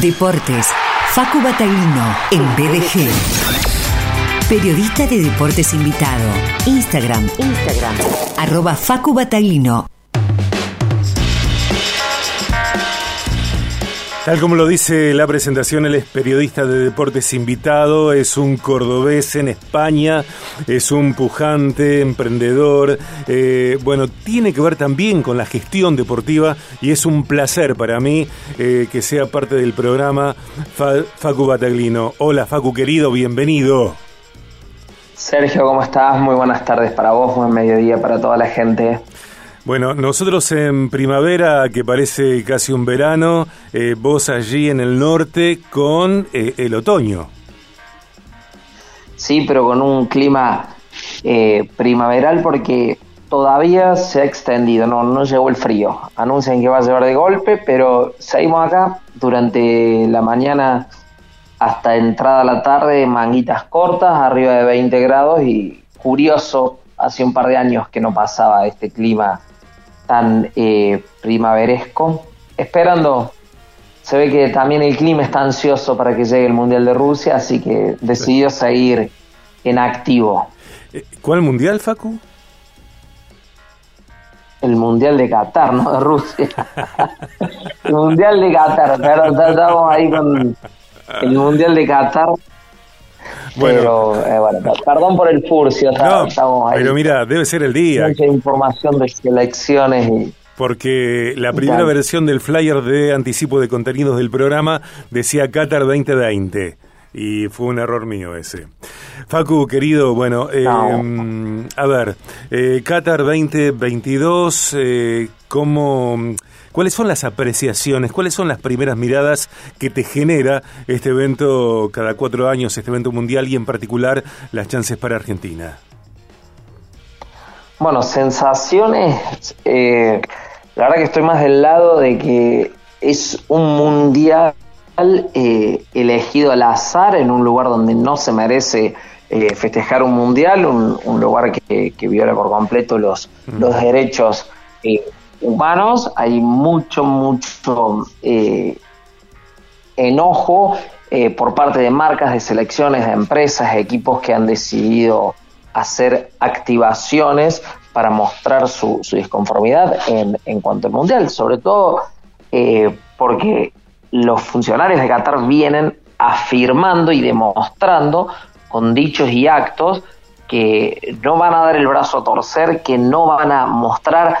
Deportes. Facu Bataglino en BDG. Periodista de deportes invitado. Instagram. Instagram. Arroba Facu Bataglino. Tal como lo dice la presentación, él es periodista de deportes invitado, es un cordobés en España, es un pujante, emprendedor, eh, bueno, tiene que ver también con la gestión deportiva y es un placer para mí eh, que sea parte del programa Facu Bataglino. Hola Facu querido, bienvenido. Sergio, ¿cómo estás? Muy buenas tardes para vos, buen mediodía para toda la gente. Bueno, nosotros en primavera, que parece casi un verano, eh, vos allí en el norte con eh, el otoño. Sí, pero con un clima eh, primaveral porque todavía se ha extendido, no, no llegó el frío. Anuncian que va a llevar de golpe, pero seguimos acá durante la mañana hasta entrada la tarde, manguitas cortas, arriba de 20 grados y curioso, hace un par de años que no pasaba este clima tan eh, primaveresco, esperando, se ve que también el clima está ansioso para que llegue el Mundial de Rusia, así que decidió seguir en activo. Eh, ¿Cuál Mundial, Facu? El Mundial de Qatar, no de Rusia. el Mundial de Qatar, pero estamos ahí con el Mundial de Qatar. Bueno. Pero, eh, bueno, perdón por el furcio, estamos ahí. Pero mira, debe ser el día. Mucha información de selecciones y porque la primera versión del flyer de anticipo de contenidos del programa decía Qatar 2020 y fue un error mío ese. Facu, querido, bueno, eh, a ver, eh, Qatar 2022, eh, ¿cómo, ¿cuáles son las apreciaciones, cuáles son las primeras miradas que te genera este evento cada cuatro años, este evento mundial y en particular las chances para Argentina? Bueno, sensaciones, eh, la verdad que estoy más del lado de que es un mundial eh, elegido al azar en un lugar donde no se merece eh, festejar un mundial, un, lugar que, viola por completo los, mm. los derechos humanos. Hay mucho, mucho enojo por parte de marcas, de selecciones, de empresas, de equipos que han decidido hacer activaciones para mostrar su, su disconformidad en, en, cuanto al mundial, sobre todo eh, porque los funcionarios de Qatar vienen afirmando y demostrando con dichos y actos que no van a dar el brazo a torcer, que no van a mostrar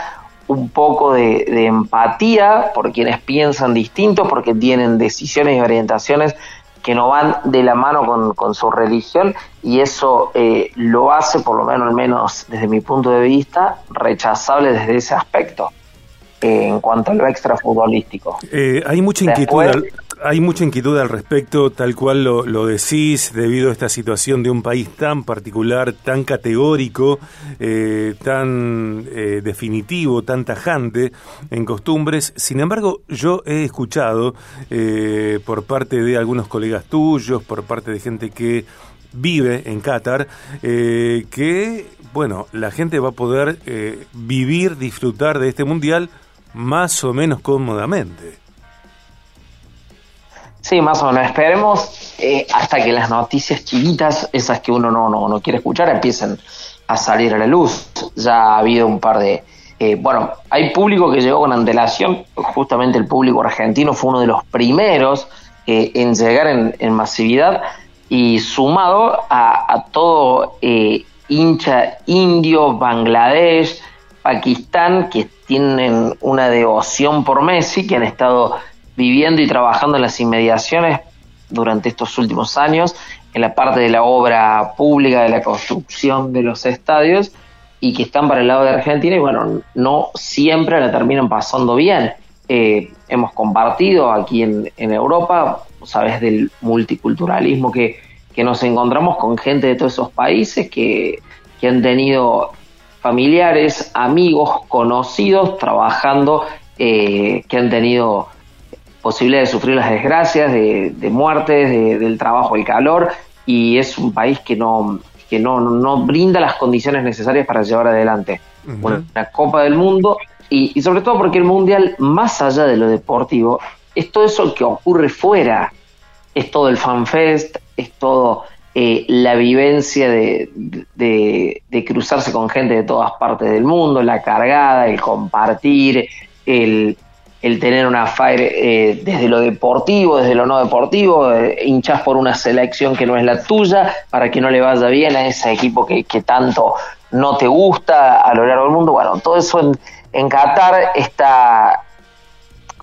un poco de, de empatía por quienes piensan distinto, porque tienen decisiones y orientaciones que no van de la mano con, con su religión y eso eh, lo hace, por lo menos, al menos desde mi punto de vista, rechazable desde ese aspecto eh, en cuanto a lo extrafutbolístico. Eh, hay mucha inquietud. Hay mucha inquietud al respecto, tal cual lo, lo, decís, debido a esta situación de un país tan particular, tan categórico, eh, tan eh, definitivo, tan tajante en costumbres. Sin embargo, yo he escuchado eh, por parte de algunos colegas tuyos, por parte de gente que vive en Qatar, eh, que, bueno, la gente va a poder eh, vivir, disfrutar de este mundial más o menos cómodamente. Sí, más o menos. Esperemos eh, hasta que las noticias chiquitas, esas que uno no, no, no, quiere escuchar, empiecen a salir a la luz. Ya ha habido un par de... Eh, bueno, hay público que llegó con antelación, justamente el público argentino fue uno de los primeros eh, en llegar en, en, masividad y sumado a, a todo eh, hincha indio, Bangladesh, Pakistán, que tienen una devoción por Messi, que han estado viviendo y trabajando en las inmediaciones durante estos últimos años, en la parte de la obra pública, de la construcción de los estadios, y que están para el lado de Argentina y bueno, no siempre la terminan pasando bien. Eh, hemos compartido aquí en, en Europa, sabes, del multiculturalismo que, que, nos encontramos con gente de todos esos países que, que han tenido familiares, amigos, conocidos trabajando, eh, que han tenido posibilidad de sufrir las desgracias, de, de muertes, de, del trabajo, el calor, y es un país que no que no, no brinda las condiciones necesarias para llevar adelante uh -huh. una, Copa del Mundo y, y, sobre todo porque el Mundial, más allá de lo deportivo, es todo eso que ocurre fuera, es todo el fanfest, es todo eh, la vivencia de, de, cruzarse con gente de todas partes del mundo, la cargada, el compartir, el, el tener una fire eh, desde lo deportivo, desde lo no deportivo, eh, hinchas por una selección que no es la tuya, para que no le vaya bien a ese equipo que, que tanto no te gusta a lo largo del mundo. Bueno, todo eso en, en Qatar está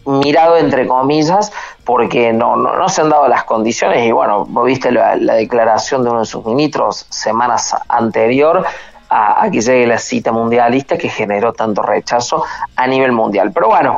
mirado entre comillas porque no, no, se han dado las condiciones y bueno, vos viste la, declaración de uno de sus ministros semanas anterior a, que llegue la cita mundialista que generó tanto rechazo a nivel mundial. Pero bueno,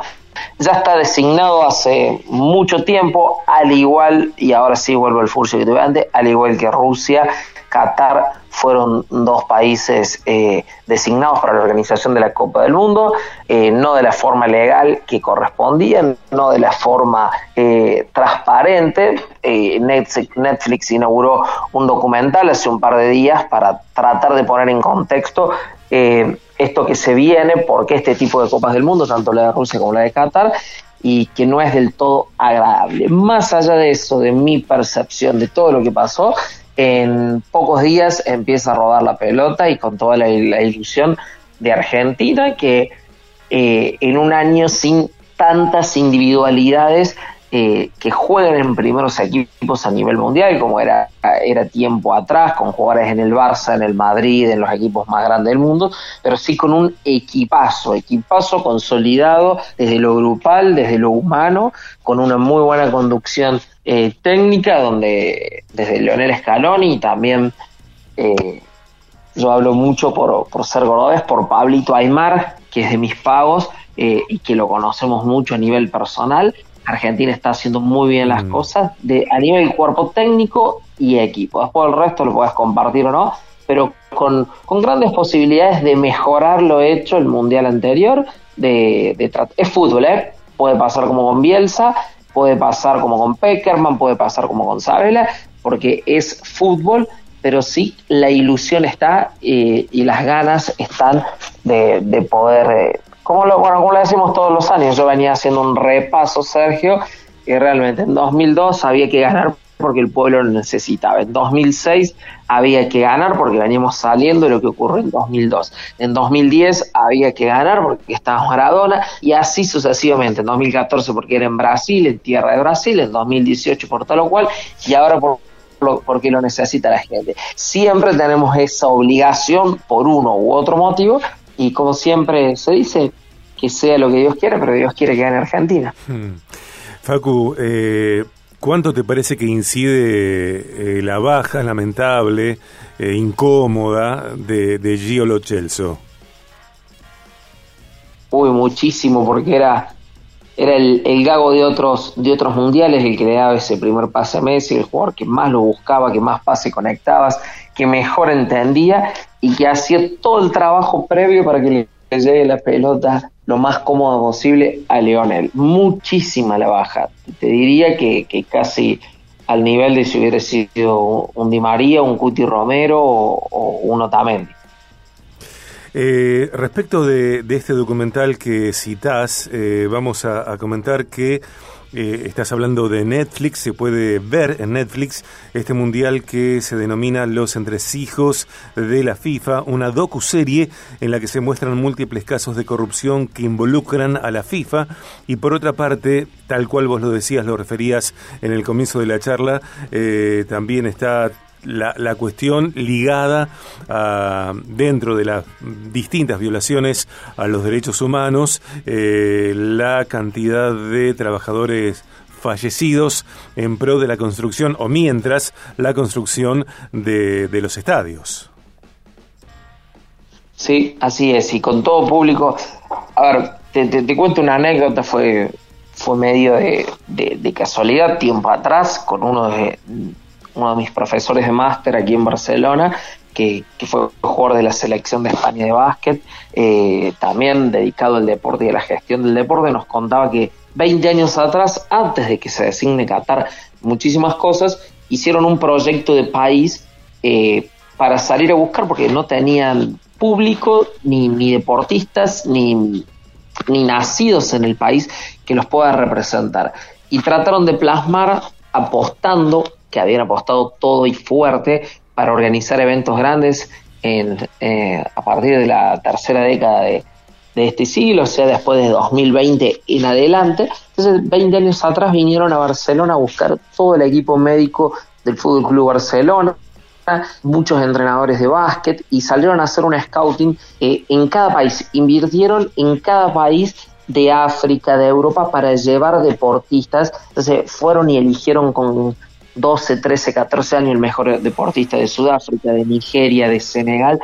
ya está designado hace mucho tiempo, al igual, y ahora sí vuelvo al furcio que tuve antes, al igual que Rusia, Qatar fueron dos países eh, designados para la organización de la Copa del Mundo, eh, no de la forma legal que correspondía, no de la forma eh, transparente. Netflix inauguró un documental hace un par de días para tratar de poner en contexto esto que se viene, porque este tipo de Copas del Mundo, tanto la de Rusia como la de Qatar, y que no es del todo agradable. Más allá de eso, de mi percepción de todo lo que pasó, en pocos días empieza a rodar la pelota y con toda la, ilusión de Argentina que eh, en un año sin tantas individualidades eh, que jueguen en primeros equipos a nivel mundial, como era, era tiempo atrás, con jugadores en el Barça, en el Madrid, en los equipos más grandes del mundo, pero sí con un equipazo, equipazo consolidado desde lo grupal, desde lo humano, con una muy buena conducción eh, técnica, donde desde Leonel Scaloni también eh, yo hablo mucho por, por ser gordobés, por Pablito Aymar, que es de mis pagos y que lo conocemos mucho a nivel personal, Argentina está haciendo muy bien las mm. cosas de, a nivel cuerpo técnico y equipo. Después el resto lo puedes compartir o no, pero con, grandes posibilidades de mejorar lo hecho el mundial anterior. De, de es fútbol, ¿eh? Puede pasar como con Bielsa, puede pasar como con Peckerman, puede pasar como con Sabela, porque es fútbol, pero sí la ilusión está eh, y las ganas están de, de poder eh, como lo, bueno, como lo decimos todos los años, yo venía haciendo un repaso, Sergio, y realmente en 2002 había que ganar porque el pueblo lo necesitaba. En 2006 había que ganar porque veníamos saliendo de lo que ocurrió en 2002. En 2010 había que ganar porque estaba Maradona y así sucesivamente. En 2014 porque era en Brasil, en tierra de Brasil, en 2018 por tal o cual y ahora por porque lo necesita la gente. Siempre tenemos esa obligación por uno u otro motivo y como siempre se dice, que sea lo que Dios quiera, pero Dios quiere que gane Argentina. Hmm. Facu, eh, ¿cuánto te parece que incide eh, la baja lamentable, e incómoda de, de Gio Lo Celso? Uy, muchísimo, porque era era el, el, gago de otros de otros mundiales el que le daba ese primer pase a Messi, el jugador que más lo buscaba, que más pase conectabas, que mejor entendía y que hacía todo el trabajo previo para que le llegue la pelota lo más cómodo posible a Leonel. Muchísima la baja. Te diría que, que casi al nivel de si hubiera sido un Di María, un Cuti Romero o, un Otamendi. Eh, respecto de, este documental que citás, eh, vamos a, comentar que eh, estás hablando de Netflix, se puede ver en Netflix este mundial que se denomina Los entresijos de la FIFA, una docu-serie en la que se muestran múltiples casos de corrupción que involucran a la FIFA. Y por otra parte, tal cual vos lo decías, lo referías en el comienzo de la charla, también está la, la cuestión ligada a, dentro de las distintas violaciones a los derechos humanos, eh, la cantidad de trabajadores fallecidos en pro de la construcción o mientras la construcción de, de los estadios. Sí, así es, y con todo público. A ver, te, te, cuento una anécdota, fue, fue medio de, de, casualidad, tiempo atrás, con uno de, uno de mis profesores de máster aquí en Barcelona, que, fue jugador de la selección de España de básquet, eh, también dedicado al deporte y a la gestión del deporte, nos contaba que 20 años atrás, antes de que se designe Qatar muchísimas cosas, hicieron un proyecto de país eh, para salir a buscar, porque no tenían público, ni, ni deportistas, ni, ni nacidos en el país que los pueda representar. Y trataron de plasmar apostando, que habían apostado todo y fuerte para organizar eventos grandes en, eh, a partir de la tercera década de, este siglo, o sea, después de 2020 en adelante. Entonces, 20 años atrás vinieron a Barcelona a buscar todo el equipo médico del Fútbol Club Barcelona, muchos entrenadores de básquet y salieron a hacer un scouting eh, en cada país. Invirtieron en cada país de África, de Europa, para llevar deportistas. Entonces, fueron y eligieron con 12, 13, 14 años el mejor deportista de Sudáfrica, de Nigeria, de Senegal,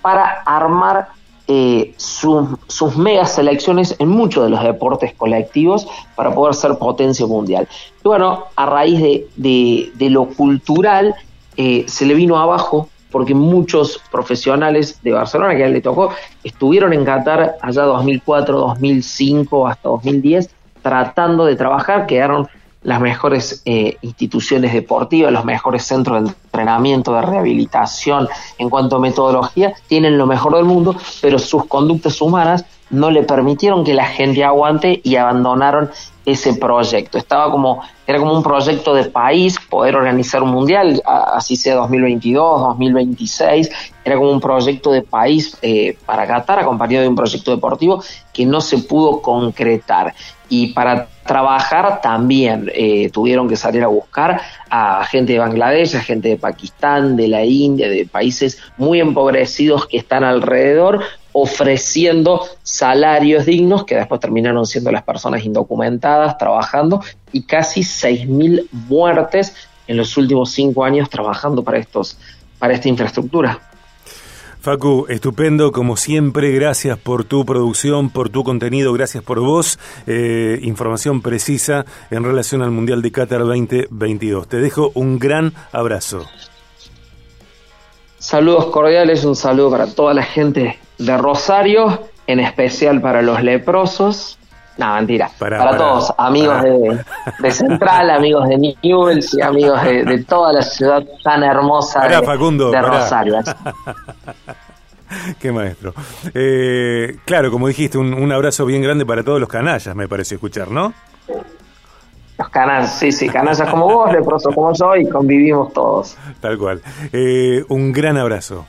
para armar eh, sus mega selecciones en muchos de los deportes colectivos para poder ser potencia mundial. Y bueno, a raíz de, lo cultural, eh, se le vino abajo porque muchos profesionales de Barcelona que a él le tocó estuvieron en Qatar allá 2004, 2005 hasta 2010 tratando de trabajar, quedaron las mejores eh, instituciones deportivas, los mejores centros de entrenamiento, de rehabilitación en cuanto a metodología, tienen lo mejor del mundo, pero sus conductas humanas no le permitieron que la gente aguante y abandonaron ese proyecto. Estaba como, era como un proyecto de país, poder organizar un mundial, así sea 2022, 2026, era como un proyecto de país eh, para Qatar, acompañado de un proyecto deportivo que no se pudo concretar. Y para trabajar también eh, tuvieron que salir a buscar a gente de Bangladesh, a gente de Pakistán, de la India, de países muy empobrecidos que están alrededor, ofreciendo salarios dignos que después terminaron siendo las personas indocumentadas trabajando y casi 6.000 muertes en los últimos cinco años trabajando para, estos, para esta infraestructura. Facu, estupendo, como siempre, gracias por tu producción, por tu contenido, gracias por vos, eh, información precisa en relación al Mundial de Qatar 2022. Te dejo un gran abrazo. Saludos cordiales, un saludo para toda la gente de Rosario, en especial para los leprosos. No, mentira. Para, todos, amigos de, Central, amigos de Newell's y amigos de, toda la ciudad tan hermosa de, Rosario. Qué maestro. Eh, claro, como dijiste, un, abrazo bien grande para todos los canallas, me pareció escuchar, ¿no? Los canallas, sí, sí, canallas como vos, leprosos como yo y convivimos todos. Tal cual. Eh, un gran abrazo.